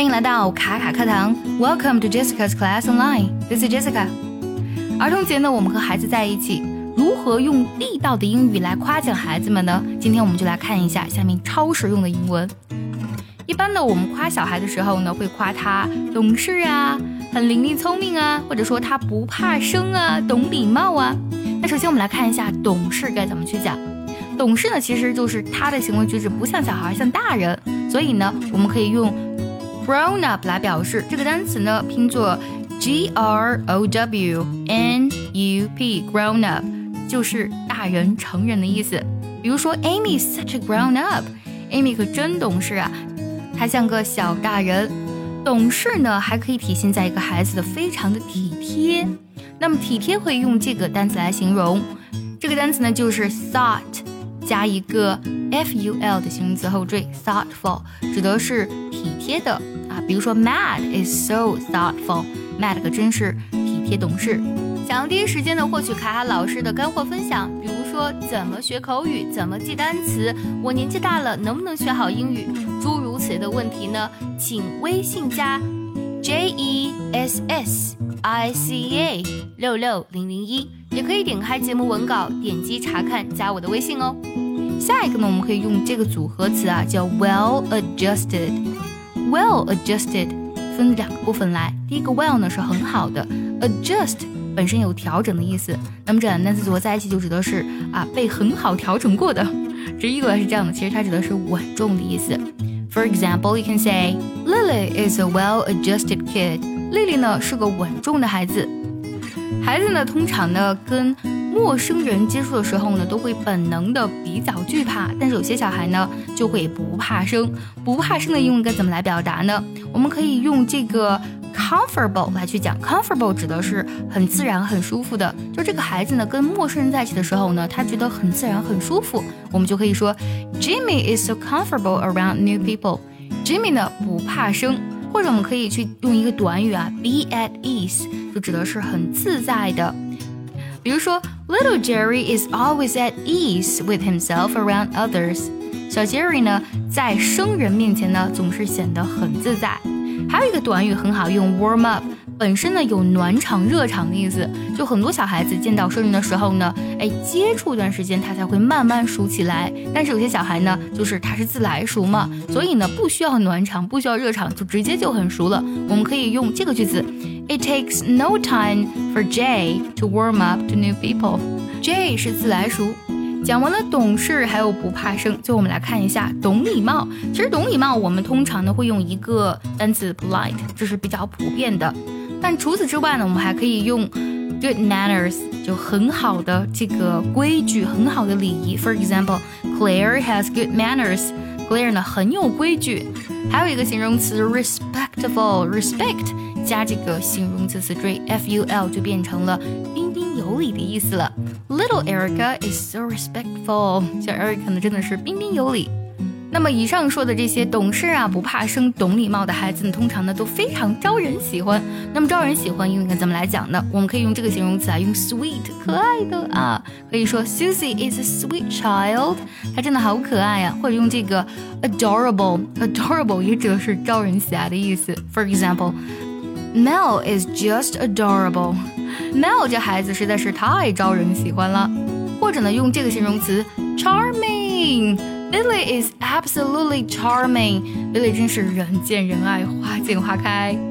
欢迎来到卡卡课堂，Welcome to Jessica's Class Online. This is Jessica. 儿童节呢，我们和孩子在一起，如何用地道的英语来夸奖孩子们呢？今天我们就来看一下下面超实用的英文。一般呢，我们夸小孩的时候呢，会夸他懂事啊，很伶俐聪明啊，或者说他不怕生啊，懂礼貌啊。那首先我们来看一下懂事该怎么去讲。懂事呢，其实就是他的行为举止不像小孩，像大人。所以呢，我们可以用 grown up 来表示。这个单词呢，拼作 g r o w n u p，grown up 就是大人、成人的意思。比如说，Amy is such a grown up，Amy 可真懂事啊，她像个小大人。懂事呢，还可以体现在一个孩子的非常的体贴。那么体贴会用这个单词来形容。这个单词呢，就是 thought。加一个 f u l 的形容词后缀，thoughtful 指的是体贴的啊。比如说，Matt is so thoughtful，Matt 可真是体贴懂事。想要第一时间的获取卡卡老师的干货分享，比如说怎么学口语，怎么记单词，我年纪大了能不能学好英语，诸如此类的问题呢？请微信加 j e s s i c a 六六零零一。也可以点开节目文稿，点击查看，加我的微信哦。下一个呢，我们可以用这个组合词啊，叫 well adjusted。well adjusted 分两个部分来，第一个 well 呢是很好的，adjust 本身有调整的意思，那么这两单词组合在一起就指的是啊被很好调整过的。直译过来是这样的，其实它指的是稳重的意思。For example, you can say Lily is a well-adjusted kid. Lily 呢是个稳重的孩子。孩子呢，通常呢跟陌生人接触的时候呢，都会本能的比较惧怕。但是有些小孩呢，就会不怕生。不怕生的英文该怎么来表达呢？我们可以用这个 comfortable 来去讲。comfortable 指的是很自然、很舒服的。就这个孩子呢，跟陌生人在一起的时候呢，他觉得很自然、很舒服。我们就可以说，Jimmy is so comfortable around new people。Jimmy 呢不怕生。或者我们可以去用一个短语啊，be at ease，就指的是很自在的。比如说，Little Jerry is always at ease with himself around others。小 Jerry 呢，在生人面前呢，总是显得很自在。还有一个短语很好用，warm up。本身呢有暖场、热场的意思，就很多小孩子见到生人的时候呢，哎，接触一段时间他才会慢慢熟起来。但是有些小孩呢，就是他是自来熟嘛，所以呢不需要暖场，不需要热场，就直接就很熟了。我们可以用这个句子：It takes no time for Jay to warm up to new people。Jay 是自来熟。讲完了懂事，还有不怕生，最后我们来看一下懂礼貌。其实懂礼貌，我们通常呢会用一个单词 polite，这是比较普遍的。但除此之外呢，我们还可以用 good manners，就很好的这个规矩，很好的礼仪。For example，Claire has good manners。Claire 呢很有规矩。还有一个形容词 respectful，respect 加这个形容词词缀 ful 就变成了彬彬有礼的意思了。Little Erica is so respectful。小 Erica 呢真的是彬彬有礼。那么以上说的这些懂事啊、不怕生、懂礼貌的孩子呢，通常呢都非常招人喜欢。那么招人喜欢应该怎么来讲呢？我们可以用这个形容词啊，用 sweet 可爱的啊，可以说 Susie is a sweet child，她真的好可爱呀。或者用这个 adorable，adorable 也指的是招人喜爱的意思。For example，Mel is just Mel 这孩子实在是太招人喜欢了。或者呢，用这个形容词 charming。Lily is absolutely charming. Lily 真是人见人爱，花见花开。